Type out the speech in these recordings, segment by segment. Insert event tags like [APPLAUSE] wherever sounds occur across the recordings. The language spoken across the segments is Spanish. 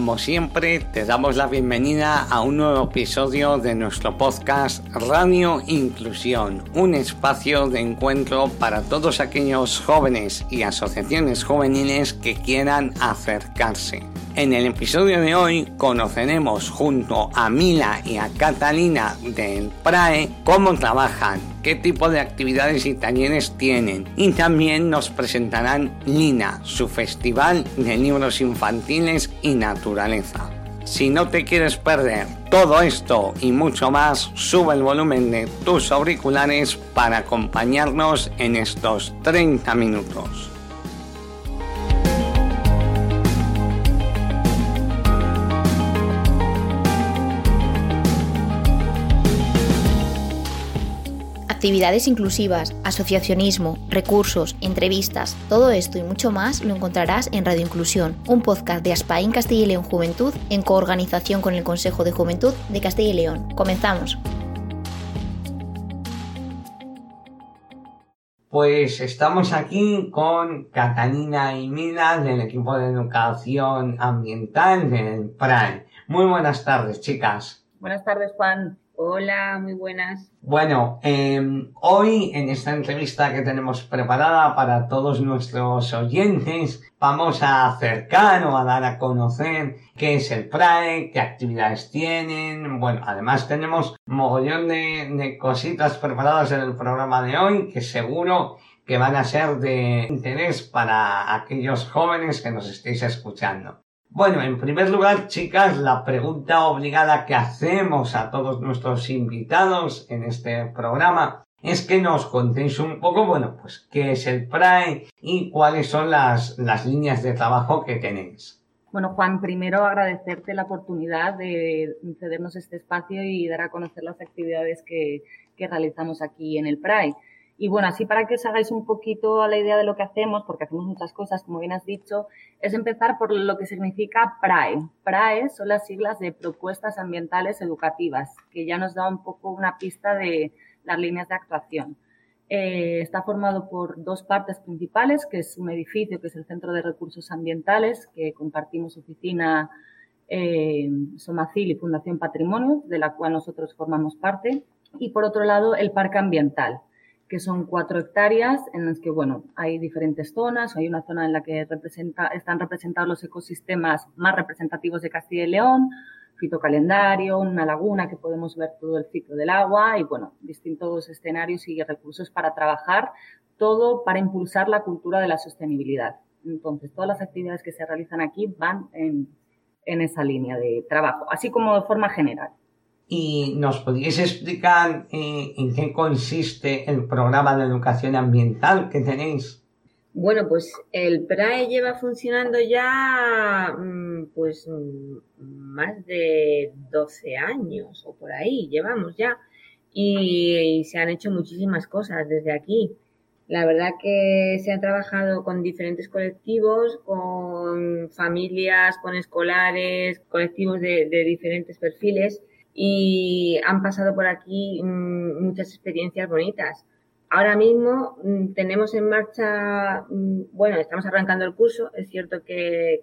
como siempre, te damos la bienvenida a un nuevo episodio de nuestro podcast Radio Inclusión, un espacio de encuentro para todos aquellos jóvenes y asociaciones juveniles que quieran acercarse. En el episodio de hoy conoceremos junto a Mila y a Catalina del PRAE cómo trabajan, qué tipo de actividades y talleres tienen y también nos presentarán Lina, su festival de libros infantiles y naturaleza. Si no te quieres perder todo esto y mucho más, sube el volumen de tus auriculares para acompañarnos en estos 30 minutos. Actividades inclusivas, asociacionismo, recursos, entrevistas, todo esto y mucho más lo encontrarás en Radio Inclusión, un podcast de Aspain Castilla y León Juventud en coorganización con el Consejo de Juventud de Castilla y León. Comenzamos. Pues estamos aquí con Catalina y Mila del equipo de educación ambiental del PRAE. Muy buenas tardes, chicas. Buenas tardes, Juan. Hola, muy buenas. Bueno, em, hoy en esta entrevista que tenemos preparada para todos nuestros oyentes, vamos a acercar o a dar a conocer qué es el PRAE, qué actividades tienen. Bueno, además tenemos mogollón de, de cositas preparadas en el programa de hoy que seguro que van a ser de interés para aquellos jóvenes que nos estéis escuchando. Bueno, en primer lugar, chicas, la pregunta obligada que hacemos a todos nuestros invitados en este programa es que nos contéis un poco, bueno, pues qué es el PRAE y cuáles son las, las líneas de trabajo que tenéis. Bueno, Juan, primero agradecerte la oportunidad de cedernos este espacio y dar a conocer las actividades que, que realizamos aquí en el PRAE. Y bueno, así para que os hagáis un poquito a la idea de lo que hacemos, porque hacemos muchas cosas, como bien has dicho, es empezar por lo que significa PRAE. PRAE son las siglas de Propuestas Ambientales Educativas, que ya nos da un poco una pista de las líneas de actuación. Eh, está formado por dos partes principales, que es un edificio, que es el Centro de Recursos Ambientales, que compartimos oficina eh, Somacil y Fundación Patrimonio, de la cual nosotros formamos parte. Y por otro lado, el Parque Ambiental, que son cuatro hectáreas en las que, bueno, hay diferentes zonas. Hay una zona en la que están representados los ecosistemas más representativos de Castilla y León, fitocalendario, una laguna que podemos ver todo el ciclo del agua y, bueno, distintos escenarios y recursos para trabajar, todo para impulsar la cultura de la sostenibilidad. Entonces, todas las actividades que se realizan aquí van en, en esa línea de trabajo, así como de forma general. ¿Y nos podríais explicar eh, en qué consiste el programa de educación ambiental que tenéis? Bueno, pues el PRAE lleva funcionando ya mm, pues mm, más de 12 años o por ahí, llevamos ya. Y, se han hecho muchísimas cosas desde aquí. La verdad que se ha trabajado con diferentes colectivos, con familias, con escolares, colectivos de diferentes perfiles y han pasado por aquí mm, muchas experiencias bonitas. Ahora mismo mm, tenemos en marcha, mm, bueno, estamos arrancando el curso, es cierto que,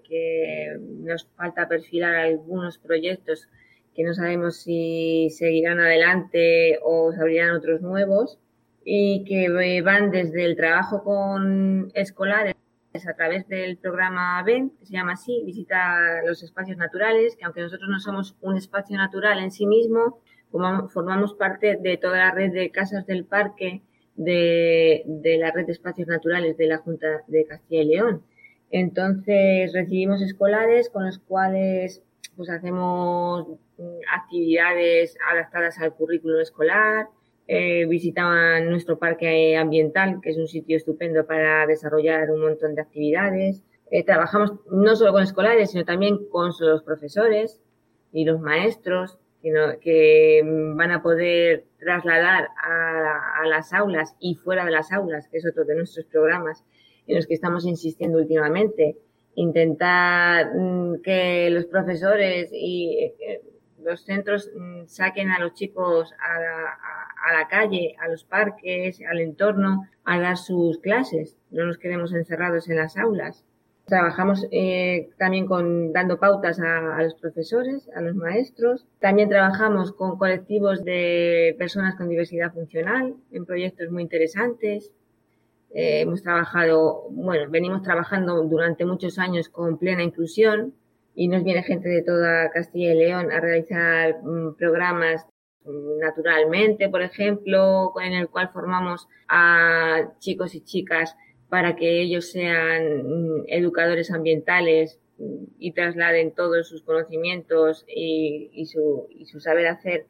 nos falta perfilar algunos proyectos que no sabemos si seguirán adelante o se abrirán otros nuevos y que van desde el trabajo con escolares a través del programa VEN, que se llama así, visita los espacios naturales, que aunque nosotros no somos un espacio natural en sí mismo, formamos parte de toda la red de casas del parque de, la red de espacios naturales de la Junta de Castilla y León. Entonces recibimos escolares con los cuales pues hacemos actividades adaptadas al currículo escolar, eh, visitaban nuestro parque ambiental, que es un sitio estupendo para desarrollar un montón de actividades. Eh, trabajamos no solo con escolares, sino también con los profesores y los maestros que, van a poder trasladar a, las aulas y fuera de las aulas, que es otro de nuestros programas en los que estamos insistiendo últimamente. Intentar mm, que los profesores y eh, los centros mm, saquen a los chicos a la, calle, a los parques, al entorno, a dar sus clases. No nos quedemos encerrados en las aulas. Trabajamos eh, también con dando pautas a, los profesores, a los maestros. También trabajamos con colectivos de personas con diversidad funcional en proyectos muy interesantes. Eh, hemos trabajado, bueno, venimos trabajando durante muchos años con plena inclusión y nos viene gente de toda Castilla y León a realizar mm, programas mm, naturalmente, por ejemplo, en el cual formamos a chicos y chicas para que ellos sean mm, educadores ambientales y trasladen todos sus conocimientos y, su, saber hacer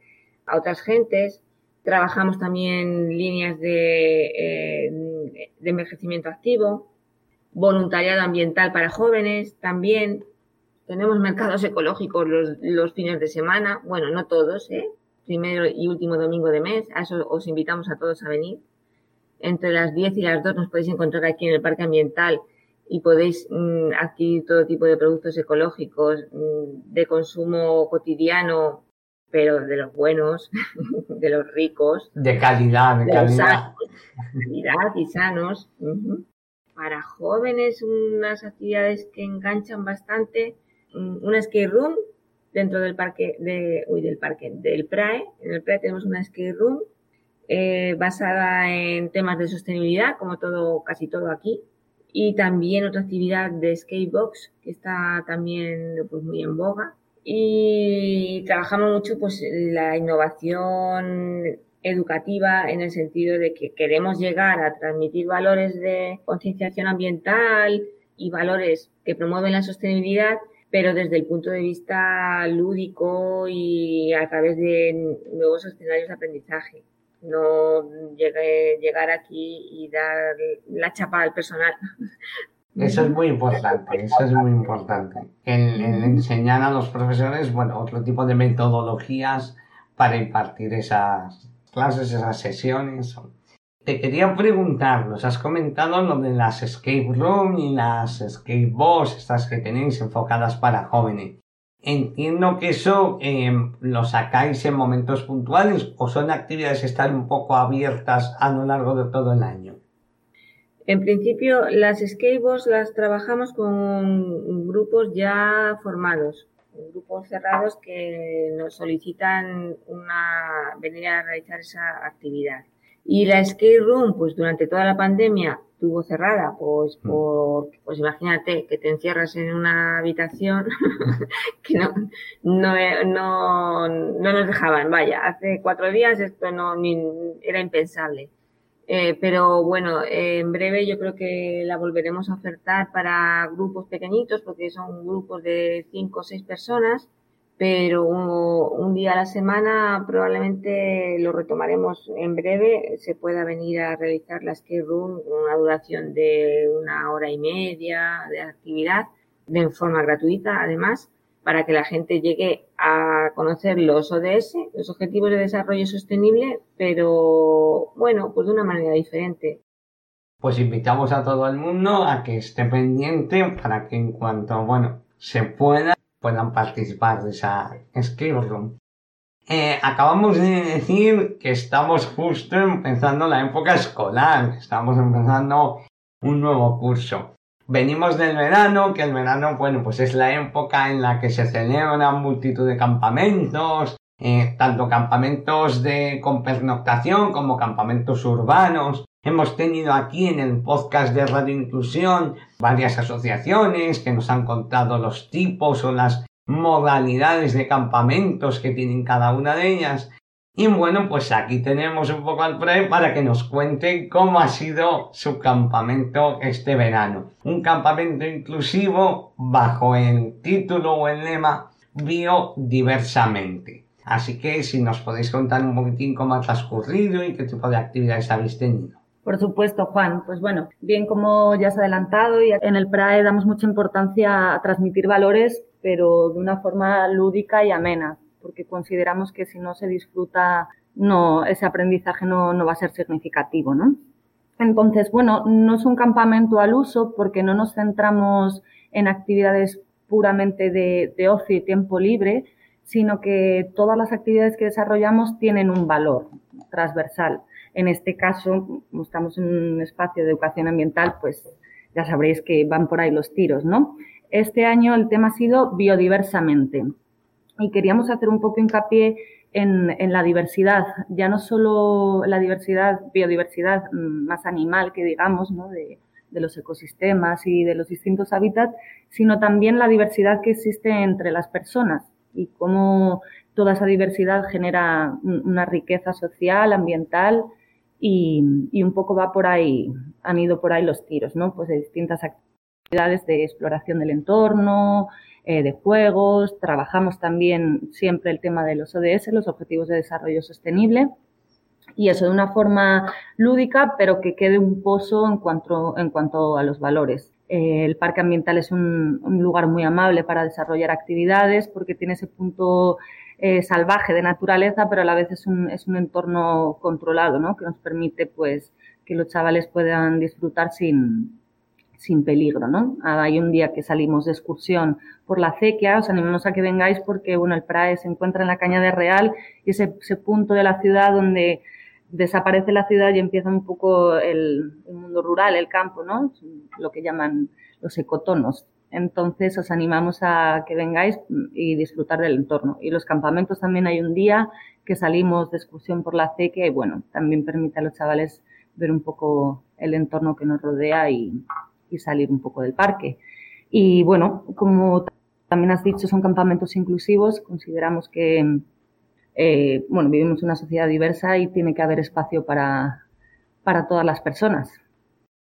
a otras gentes. Trabajamos también líneas de, eh, envejecimiento activo, voluntariado ambiental para jóvenes también. Tenemos mercados ecológicos los, los fines de semana, bueno, no todos, ¿eh? primero y último domingo de mes, a eso os invitamos a todos a venir entre las 10 y las 2 nos podéis encontrar aquí en el Parque Ambiental y podéis mm, adquirir todo tipo de productos ecológicos mm, de consumo cotidiano, pero de los buenos, [LAUGHS] de los ricos. De calidad, de, calidad. calidad y sanos. Para jóvenes, unas actividades que enganchan bastante, una skate room dentro del parque, de, uy, del parque, del PRAE. En el PRAE tenemos una skate room eh, basada en temas de sostenibilidad, como todo, casi todo aquí. Y también otra actividad de skatebox, que está también pues, muy en boga. Y trabajamos mucho pues, la innovación educativa en el sentido de que queremos llegar a transmitir valores de concienciación ambiental y valores que promueven la sostenibilidad, pero desde el punto de vista lúdico y a través de nuevos escenarios de aprendizaje no llegue, llegar aquí y dar la chapa al personal. [LAUGHS] Eso es muy importante, eso es muy importante. El, enseñar a los profesores, bueno, otro tipo de metodologías para impartir esas clases, esas sesiones. Te quería preguntar, nos has comentado lo de las escape room y las escape box, estas que tenéis enfocadas para jóvenes. Entiendo que eso em, lo sacáis en momentos puntuales o son actividades que están un poco abiertas a lo largo de todo el año. En principio, las skateboards las trabajamos con grupos ya formados, grupos cerrados que nos solicitan una, venir a realizar esa actividad. Y la skate room, pues durante toda la pandemia estuvo cerrada, pues mm. por, pues imagínate que te encierras en una habitación [LAUGHS] que no, no, no, no nos dejaban, vaya, hace cuatro días esto no ni, era impensable. Eh, pero bueno, en breve yo creo que la volveremos a ofertar para grupos pequeñitos, porque son grupos de cinco o seis personas, pero un, día a la semana probablemente lo retomaremos en breve. Se pueda venir a realizar la skate room con una duración de una hora y media de actividad, de forma gratuita además, para que la gente llegue a conocer los ODS, los Objetivos de Desarrollo Sostenible, pero bueno, pues de una manera diferente. Pues invitamos a todo el mundo a que esté pendiente para que en cuanto, bueno, se pueda puedan participar de esa Skill Room. Eh, acabamos de decir que estamos justo empezando la época escolar, estamos empezando un nuevo curso. Venimos del verano, que el verano, bueno, pues es la época en la que se celebran multitud de campamentos, eh, tanto campamentos de con pernoctación como campamentos urbanos. Hemos tenido aquí en el podcast de Radio Inclusión varias asociaciones que nos han contado los tipos o las modalidades de campamentos que tienen cada una de ellas. Y bueno, pues aquí tenemos un poco al pre para que nos cuente cómo ha sido su campamento este verano. Un campamento inclusivo bajo el título o el lema biodiversamente. Así que si nos podéis contar un poquitín cómo ha transcurrido y qué tipo de actividades habéis tenido. Por supuesto, Juan. Pues bueno, bien como ya has adelantado, y en el PRAE damos mucha importancia a transmitir valores, pero de una forma lúdica y amena, porque consideramos que si no se disfruta, no, ese aprendizaje no, no va a ser significativo, ¿no? Entonces, bueno, no es un campamento al uso porque no nos centramos en actividades puramente de, de ocio y tiempo libre, sino que todas las actividades que desarrollamos tienen un valor transversal. En este caso, como estamos en un espacio de educación ambiental, pues ya sabréis que van por ahí los tiros, ¿no? Este año el tema ha sido biodiversamente y queríamos hacer un poco hincapié en, la diversidad, ya no solo la diversidad, biodiversidad más animal que digamos, ¿no? de, de los ecosistemas y de los distintos hábitats, sino también la diversidad que existe entre las personas y cómo toda esa diversidad genera una riqueza social, ambiental y, un poco va por ahí, han ido por ahí los tiros, ¿no? Pues de distintas actividades de exploración del entorno, eh, de juegos, trabajamos también siempre el tema de los ODS, los Objetivos de Desarrollo Sostenible, y eso de una forma lúdica, pero que quede un pozo en cuanto, en cuanto a los valores. Eh, el parque ambiental es un, lugar muy amable para desarrollar actividades porque tiene ese punto eh, salvaje de naturaleza, pero a la vez es un, es un entorno controlado, ¿no? Que nos permite, pues, que los chavales puedan disfrutar sin, sin peligro, ¿no? Hay un día que salimos de excursión por la acequia, os animamos a que vengáis porque, bueno, el PRAE se encuentra en la Caña de Real y ese, ese punto de la ciudad donde desaparece la ciudad y empieza un poco el, mundo rural, el campo, ¿no? Lo que llaman los ecotonos. Entonces os animamos a que vengáis y disfrutar del entorno. Y los campamentos también hay un día que salimos de excursión por la acequia y bueno, también permite a los chavales ver un poco el entorno que nos rodea y, salir un poco del parque. Y bueno, como también has dicho, son campamentos inclusivos. Consideramos que eh, bueno, vivimos una sociedad diversa y tiene que haber espacio para, para todas las personas.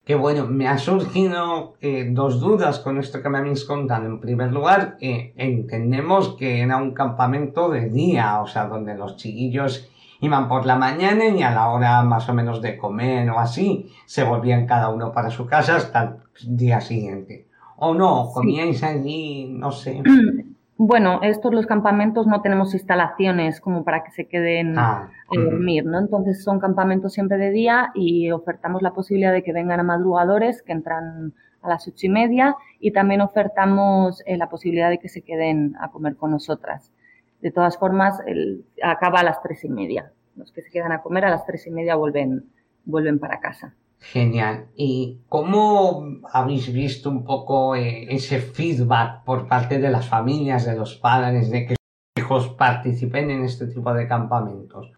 Qué bueno, me ha surgido eh, dos dudas con esto que me habéis contado. En primer lugar, eh, entendemos que era un campamento de día, o sea, donde los chiquillos iban por la mañana y a la hora más o menos de comer o así, se volvían cada uno para su casa hasta el día siguiente. O no, comíais allí, no sé. [CLEARS THROAT] Bueno, estos los campamentos no tenemos instalaciones como para que se queden ah, a dormir, ¿no? Entonces son campamentos siempre de día y ofertamos la posibilidad de que vengan a madrugadores que entran a las ocho y media y también ofertamos eh, la posibilidad de que se queden a comer con nosotras. De todas formas, el, acaba a las tres y media. Los que se quedan a comer a las tres y media vuelven, vuelven para casa. Genial. ¿Y cómo habéis visto un poco eh, ese feedback por parte de las familias, de los padres, de que sus hijos participen en este tipo de campamentos?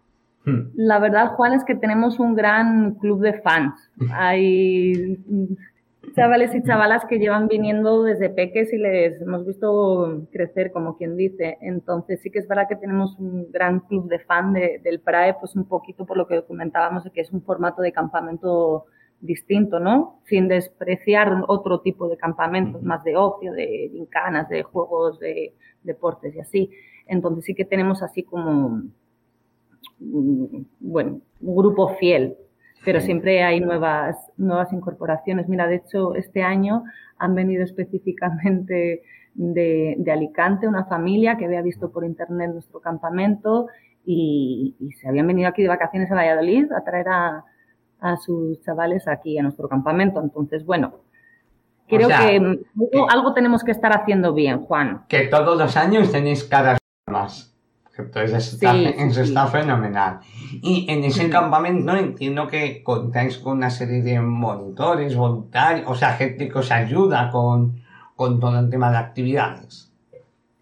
Hmm. La verdad, Juan, es que tenemos un gran club de fans. [LAUGHS] Hay chavales y chavalas que llevan viniendo desde peques y les hemos visto crecer, como quien dice. Entonces sí que es verdad que tenemos un gran club de fan del PRAE, pues un poquito por lo que comentábamos de que es un formato de campamento distinto, ¿no? Sin despreciar otro tipo de campamentos, más de ocio, de gincanas, de juegos, de deportes y así. Entonces sí que tenemos así como, mm, bueno, un grupo fiel, pero siempre hay nuevas, nuevas incorporaciones. Mira, de hecho, este año han venido específicamente de, de Alicante una familia que había visto por internet nuestro campamento y, y se habían venido aquí de vacaciones a Valladolid a traer a, a sus chavales aquí a nuestro campamento. Entonces, bueno, creo que, algo, tenemos que estar haciendo bien, Juan. Que todos los años tenéis caras más. Entonces está, eso está fenomenal. Y en ese campamento entiendo que contáis con una serie de monitores, voluntarios, o sea, gente que os ayuda con, con todo el tema de actividades.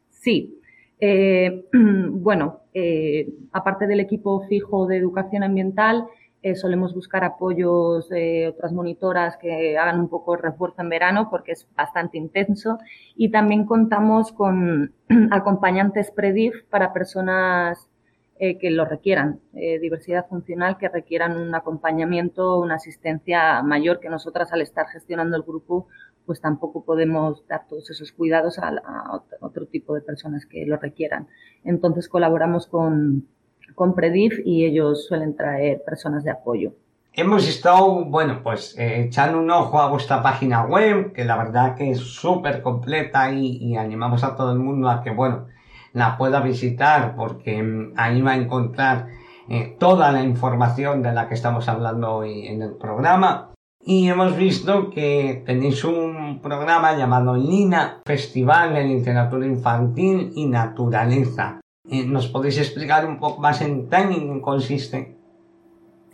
Sí. Eh, [CLEARS THROAT] bueno, eh, aparte del equipo fijo de educación ambiental, eh, solemos buscar apoyos de otras monitoras que hagan un poco refuerzo en verano porque es bastante intenso. Y también contamos con [CLEARS THROAT] acompañantes PREDIF para personas eh, que lo requieran, eh, diversidad funcional, que requieran un acompañamiento, una asistencia mayor que nosotras al estar gestionando el grupo, pues tampoco podemos dar todos esos cuidados a, a otro tipo de personas que lo requieran. Entonces colaboramos con, con Predif y ellos suelen traer personas de apoyo. Hemos estado, bueno, pues eh, echando un ojo a vuestra página web, que la verdad que es súper completa y, animamos a todo el mundo a que, bueno, la pueda visitar porque mm, ahí va a encontrar eh, toda la información de la que estamos hablando hoy en el programa. Y hemos visto que tenéis un programa llamado Lina, Festival de Literatura Infantil y Naturaleza. Eh, ¿Nos podéis explicar un poco más en qué consiste?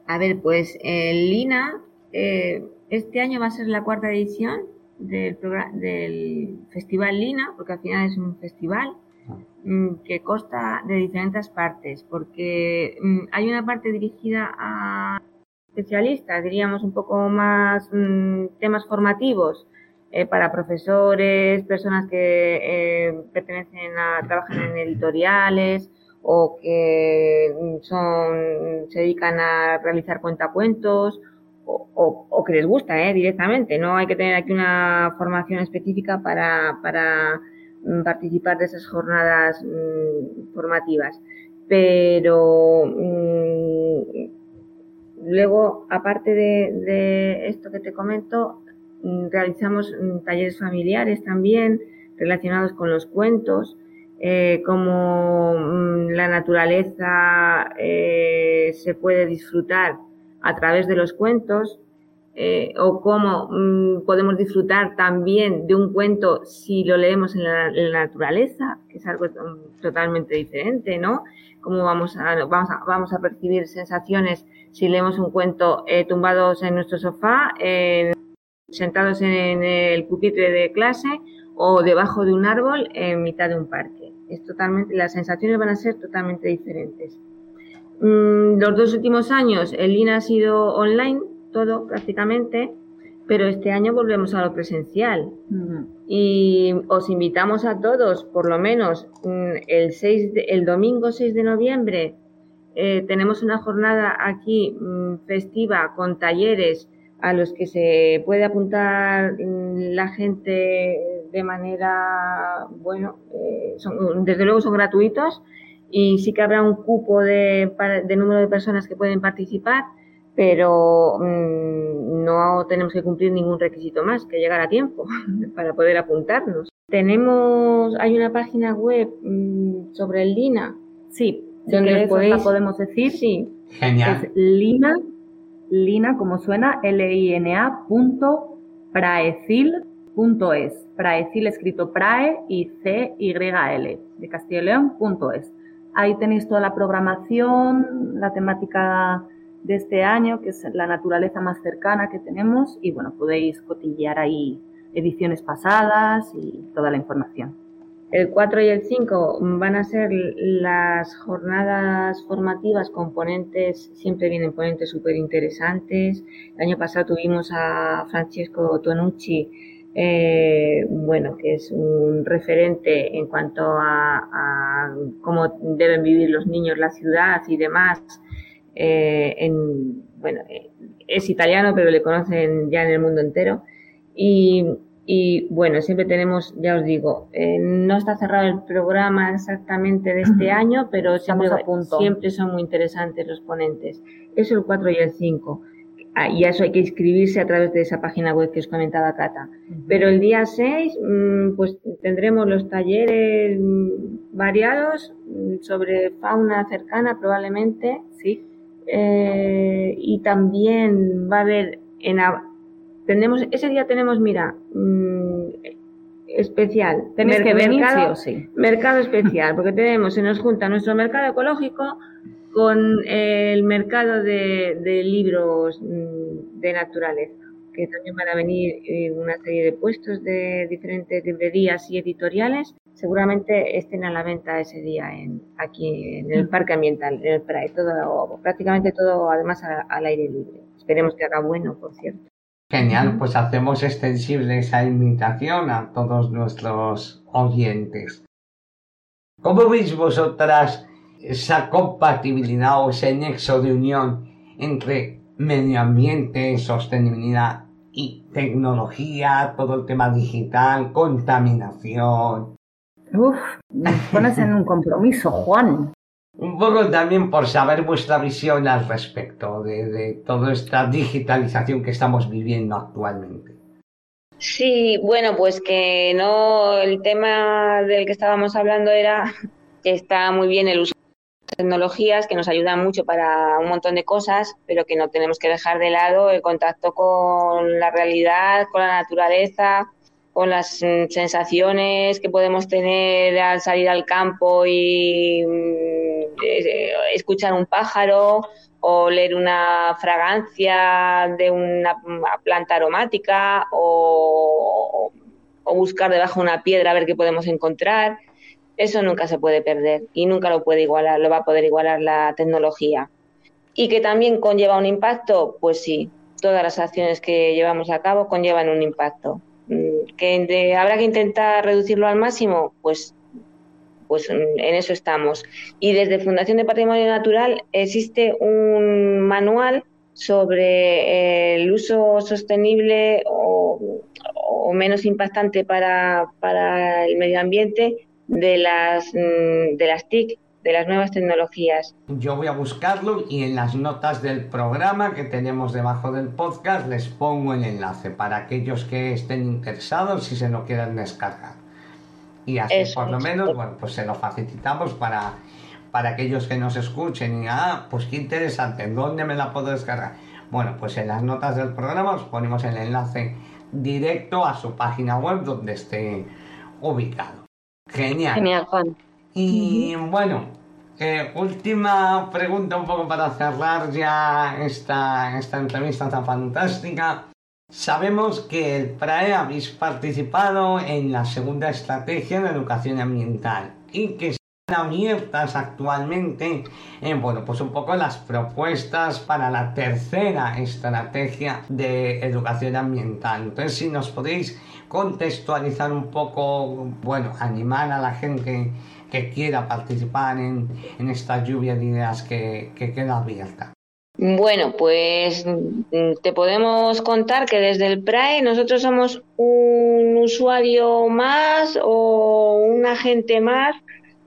A ver, pues el Lina eh, este año va a ser la cuarta edición del, del Festival Lina, porque al final es un festival mm, que consta de diferentes partes, porque mm, hay una parte dirigida a especialistas, diríamos un poco más mm, temas formativos eh, para profesores, personas que eh, pertenecen a, trabajan en editoriales o que son, se dedican a realizar cuentacuentos o, que les gusta ¿eh? directamente. No hay que tener aquí una formación específica para, para mm, participar de esas jornadas mm, formativas. Pero mm, luego, aparte de, esto que te comento, realizamos talleres familiares también relacionados con los cuentos. Eh, como la naturaleza eh, se puede disfrutar a través de los cuentos eh, o cómo mm, podemos disfrutar también de un cuento si lo leemos en la, naturaleza, que es algo totalmente diferente, ¿no? Cómo vamos a, vamos a, vamos a percibir sensaciones si leemos un cuento eh, tumbados en nuestro sofá, sentados en el pupitre de clase o debajo de un árbol en mitad de un parque. Es totalmente, las sensaciones van a ser totalmente diferentes. Mm, los dos últimos años el INA ha sido online, todo prácticamente, pero este año volvemos a lo presencial. Y os invitamos a todos, por lo menos mm, el, 6 el domingo 6 de noviembre, eh, tenemos una jornada aquí mm, festiva con talleres a los que se puede apuntar la gente de manera, bueno, eh, desde luego son gratuitos y sí que habrá un cupo de, de número de personas que pueden participar, pero mm, no tenemos que cumplir ningún requisito más que llegar a tiempo [LAUGHS] para poder apuntarnos. Tenemos, hay una página web mm, sobre el Lina. Sí, donde podéis, podemos decir. Sí. Genial. Es Lina, Lina como suena, L-I-N-A punto praecil.es. Praecil escrito prae y C-Y-L de Castilla y León punto es. Ahí tenéis toda la programación, la temática de este año, que es la naturaleza más cercana que tenemos, y bueno, podéis cotillear ahí ediciones pasadas y toda la información. El 4 y el 5 van a ser las jornadas formativas con ponentes, siempre vienen ponentes súper interesantes. El año pasado tuvimos a Francesco Tonucci, eh, bueno, que es un referente en cuanto a, cómo deben vivir los niños la ciudad y demás. Eh, en, bueno, eh, es italiano, pero le conocen ya en el mundo entero. Y, y bueno, siempre tenemos, ya os digo, no está cerrado el programa exactamente de este año, pero siempre, siempre son muy interesantes los ponentes. Eso el 4 y el 5. Ah, y eso hay que inscribirse a través de esa página web que os comentaba Cata. Pero el día 6, mm, pues tendremos los talleres mm, variados mm, sobre fauna cercana, probablemente, sí. Eh, y también va a haber en tenemos ese día tenemos mira especial tenéis que venir mercado, sí o sí mercado especial porque tenemos se nos junta nuestro mercado ecológico con el mercado de, libros mm, de naturaleza, que también van a venir una serie de puestos de diferentes librerías y editoriales. Seguramente estén a la venta ese día en, aquí en el Parque Ambiental, en el PRAE, todo, prácticamente todo además al aire libre. Esperemos que haga bueno, por cierto. Genial, pues hacemos extensible esa invitación a todos nuestros oyentes. ¿Cómo veis vosotras esa compatibilidad o ese nexo de unión entre medio ambiente, sostenibilidad y tecnología, todo el tema digital, contaminación. Uf, me pones en un compromiso, Juan. Un poco también por saber vuestra visión al respecto de, de toda esta digitalización que estamos viviendo actualmente. Sí, bueno, pues que no, el tema del que estábamos hablando era que está muy bien el uso tecnologías que nos ayudan mucho para un montón de cosas, pero que no tenemos que dejar de lado el contacto con la realidad, con la naturaleza, con las mm, sensaciones que podemos tener al salir al campo y, mm, escuchar un pájaro o leer una fragancia de una planta aromática o, o buscar debajo de una piedra a ver qué podemos encontrar. Eso nunca se puede perder y nunca lo puede igualar, lo va a poder igualar la tecnología. Y que también conlleva un impacto, pues sí, todas las acciones que llevamos a cabo conllevan un impacto. Mm, ¿Que habrá que intentar reducirlo al máximo? Pues, pues en eso estamos. Y desde Fundación de Patrimonio Natural existe un manual sobre el uso sostenible o, menos impactante para, para, el medio ambiente de las, mm, de las TIC, de las nuevas tecnologías. Yo voy a buscarlo y en las notas del programa que tenemos debajo del podcast les pongo el enlace para aquellos que estén interesados y se lo quieran descargar. Y así por lo menos, bueno, pues se lo facilitamos para, para aquellos que nos escuchen y, ah, pues qué interesante, ¿dónde me la puedo descargar? Bueno, pues en las notas del programa os ponemos el enlace directo a su página web donde esté ubicado. Genial. Genial, Juan. Y bueno, eh, última pregunta un poco para cerrar ya esta, esta entrevista tan fantástica. Sabemos que el PRAE habéis participado en la segunda estrategia de educación ambiental y que están abiertas actualmente, eh, bueno, pues un poco las propuestas para la tercera estrategia de educación ambiental. Entonces, si nos podéis contextualizar un poco, bueno, animar a la gente que quiera participar en, esta lluvia de ideas que, queda abierta. Bueno, pues mm, te podemos contar que desde el PRAE nosotros somos un usuario más o un agente más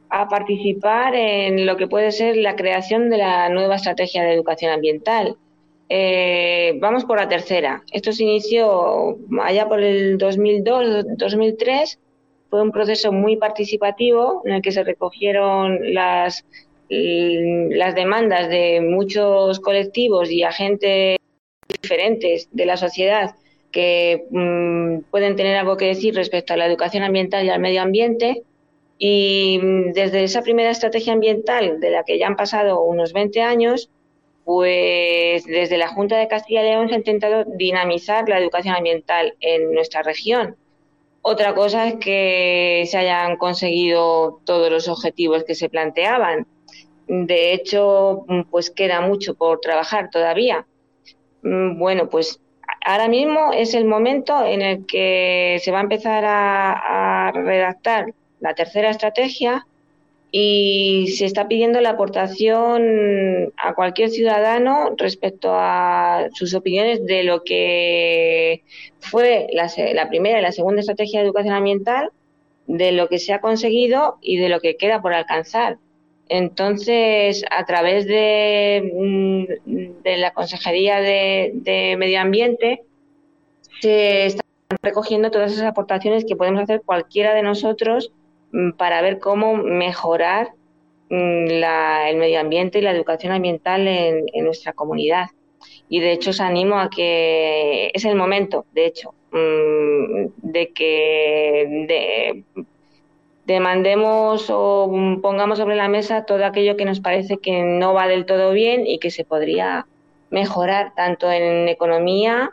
a participar en lo que puede ser la creación de la nueva estrategia de educación ambiental. Eh, vamos por la tercera. Esto se inició allá por el 2002-2003 fue un proceso muy participativo en el que se recogieron las, las demandas de muchos colectivos y agentes diferentes de la sociedad que mm, pueden tener algo que decir respecto a la educación ambiental y al medio ambiente. Y mm, desde esa primera estrategia ambiental, de la que ya han pasado unos 20 años, pues desde la Junta de Castilla y León se ha intentado dinamizar la educación ambiental en nuestra región. Otra cosa es que se hayan conseguido todos los objetivos que se planteaban. De hecho, pues queda mucho por trabajar todavía. Mm, bueno, pues ahora mismo es el momento en el que se va a empezar a, a redactar la tercera estrategia y se está pidiendo la aportación a cualquier ciudadano respecto a sus opiniones de lo que fue la, primera y la segunda estrategia de educación ambiental, de lo que se ha conseguido y de lo que queda por alcanzar. Entonces, a través de, mm, de la Consejería de, de Medio Ambiente, se están recogiendo todas esas aportaciones que podemos hacer cualquiera de nosotros Mm, para ver cómo mejorar mm, el medio ambiente y la educación ambiental en, nuestra comunidad. Y de hecho os animo a que es el momento, de hecho, de que demandemos o pongamos sobre la mesa todo aquello que nos parece que no va del todo bien y que se podría mejorar tanto en economía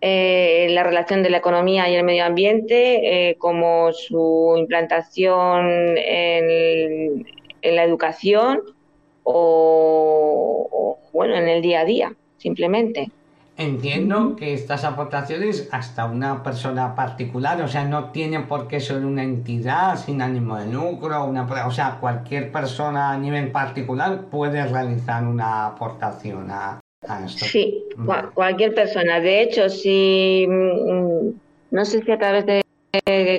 eh, la relación de la economía y el medio ambiente, eh, como su implantación en, la educación o, bueno, en el día a día, simplemente. Entiendo que estas aportaciones hasta una persona particular, o sea, no tienen por qué ser una entidad sin ánimo de lucro, una, o sea, cualquier persona a nivel particular puede realizar una aportación a, Sí, cualquier persona. De hecho, si mm, no sé si a través de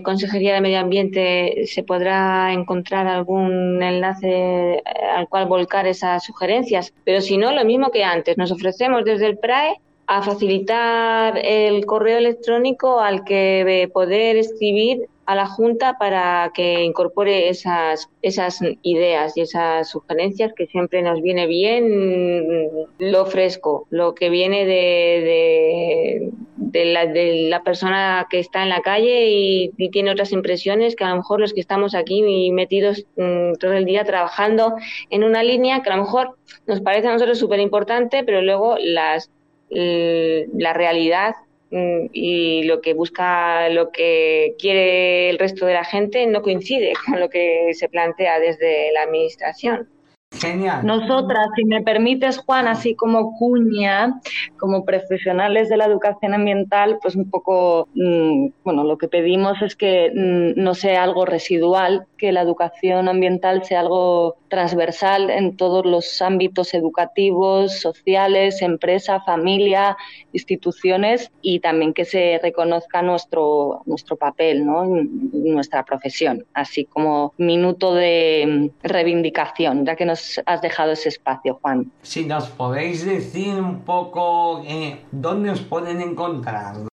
Consejería de Medio Ambiente se podrá encontrar algún enlace al cual volcar esas sugerencias, pero si no, lo mismo que antes, nos ofrecemos desde el PRAE a facilitar el correo electrónico al que poder escribir a la Junta para que incorpore esas, esas ideas y esas sugerencias que siempre nos viene bien lo fresco, lo que viene de, de, la, de la, persona que está en la calle y, tiene otras impresiones que a lo mejor los que estamos aquí metidos mm, todo el día trabajando en una línea que a lo mejor nos parece a nosotros súper importante, pero luego las, la realidad mm, y lo que busca, lo que quiere el resto de la gente no coincide con lo que se plantea desde la Administración. Genial. Nosotras, si me permites, Juan, así como cuña, como profesionales de la educación ambiental, pues un poco, mm, bueno, lo que pedimos es que mm, no sea algo residual, que la educación ambiental sea algo transversal en todos los ámbitos educativos, sociales, empresa, familia, instituciones y también que se reconozca nuestro, nuestro papel, ¿no? nuestra profesión, así como minuto de reivindicación, ya que nos has dejado ese espacio, Juan. Si nos podéis decir un poco eh, dónde os pueden encontrar.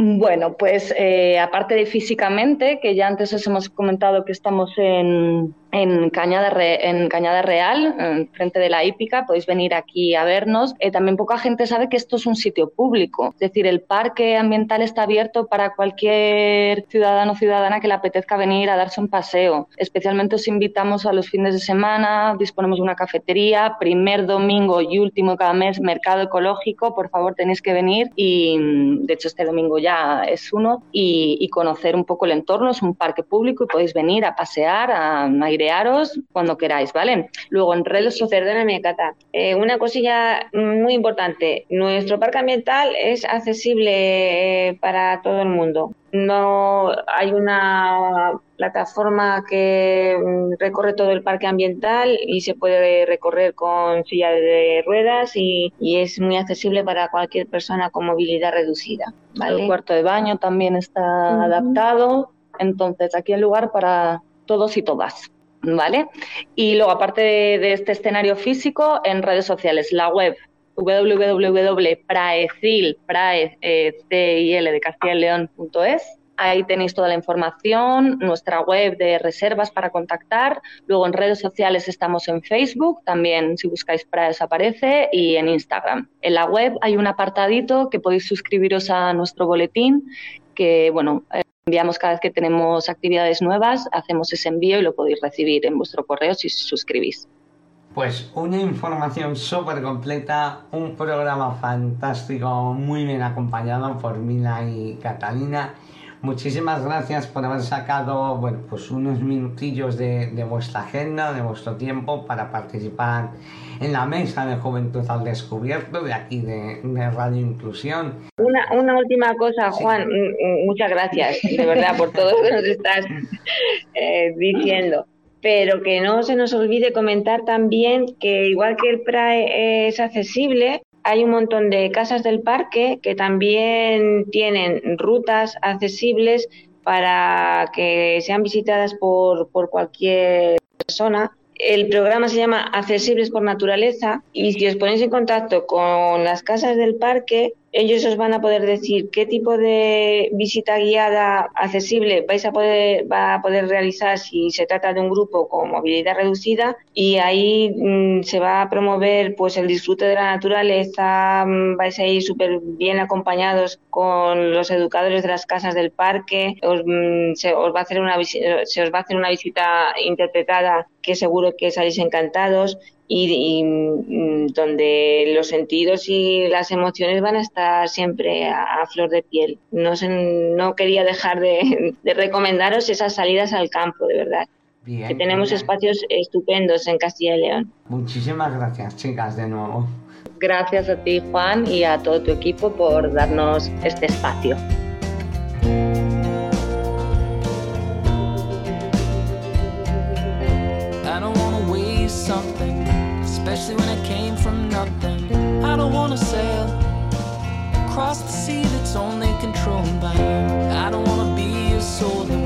Bueno, pues eh, aparte de físicamente, que ya antes os hemos comentado que estamos en, en Cañada, en Cañada Real, en frente de la hípica, podéis venir aquí a vernos. Eh, también poca gente sabe que esto es un sitio público, es decir, el parque ambiental está abierto para cualquier ciudadano o ciudadana que le apetezca venir a darse un paseo. Especialmente os invitamos a los fines de semana, disponemos de una cafetería, primer domingo y último cada mes, mercado ecológico, por favor tenéis que venir y de hecho este domingo ya es uno y, y conocer un poco el entorno, es un parque público y podéis venir a pasear, a, a crearos cuando queráis, ¿vale? Luego en redes sociales. Perdóname, Cata. Eh, una cosilla muy importante. Nuestro parque ambiental es accesible eh, para todo el mundo. No hay una plataforma que mm, recorre todo el parque ambiental y se puede recorrer con silla de ruedas y, es muy accesible para cualquier persona con movilidad reducida. El cuarto de baño también está adaptado. Entonces, aquí hay lugar para todos y todas. ¿Vale? Y luego, aparte de, este escenario físico, en redes sociales, la web www.praecil, prae, eh, de León.es. Ahí tenéis toda la información, nuestra web de reservas para contactar. Luego en redes sociales estamos en Facebook, también si buscáis PRAES aparece, y en Instagram. En la web hay un apartadito que podéis suscribiros a nuestro boletín, que bueno, enviamos cada vez que tenemos actividades nuevas, hacemos ese envío y lo podéis recibir en vuestro correo si suscribís. Pues una información súper completa, un programa fantástico, muy bien acompañado por Mila y Catalina muchísimas gracias por haber sacado bueno, pues unos minutillos de, vuestra agenda, de vuestro tiempo para participar en la mesa de Juventud al Descubierto de aquí de, Radio Inclusión. Una, una última cosa, Juan, muchas gracias de verdad por todo lo que nos estás eh, diciendo pero que no se nos olvide comentar también que igual que el PRAE es accesible, hay un montón de casas del parque que también tienen rutas accesibles para que sean visitadas por, por cualquier persona. El programa se llama Accesibles por Naturaleza y si os ponéis en contacto con las casas del parque, ellos os van a poder decir qué tipo de visita guiada accesible vais a poder, va a poder realizar si se trata de un grupo con movilidad reducida. Y ahí mm, se va a promover pues el disfrute de la naturaleza, mm, vais a ir súper bien acompañados con los educadores de las casas del parque, mm, se, os va a hacer una, se os va a hacer una visita interpretada que seguro que salís encantados y, mm, donde los sentidos y las emociones van a estar siempre a, flor de piel. No, no quería dejar [LAUGHS] de, recomendaros esas salidas al campo, de verdad. que tenemos espacios estupendos en Castilla y León. Muchísimas gracias, chicas, de nuevo. Gracias a ti, Juan, y a todo tu equipo por darnos este espacio. Wanna sail across the sea that's only controlled by you. I don't wanna be a soldier,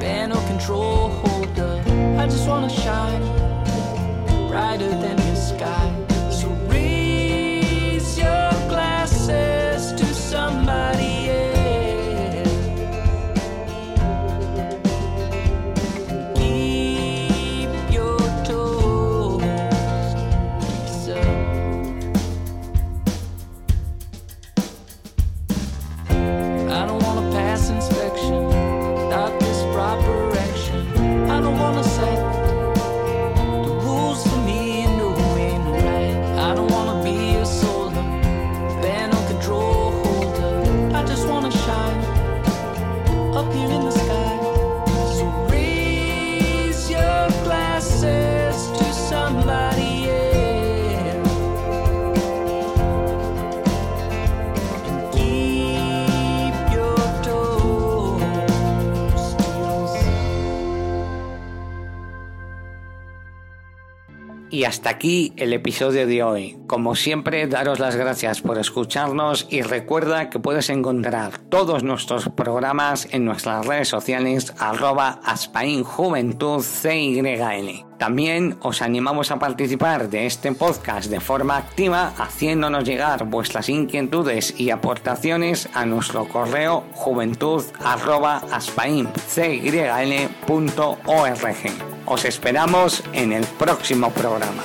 band or control holder. I just wanna shine brighter than your sky. Y hasta aquí el episodio de hoy. Como siempre, daros las gracias por escucharnos y recuerda que puedes encontrar todos nuestros programas en nuestras redes sociales arroba aspainjuventud También os animamos a participar de este podcast de forma activa haciéndonos llegar vuestras inquietudes y aportaciones a nuestro correo juventud os esperamos en el próximo programa.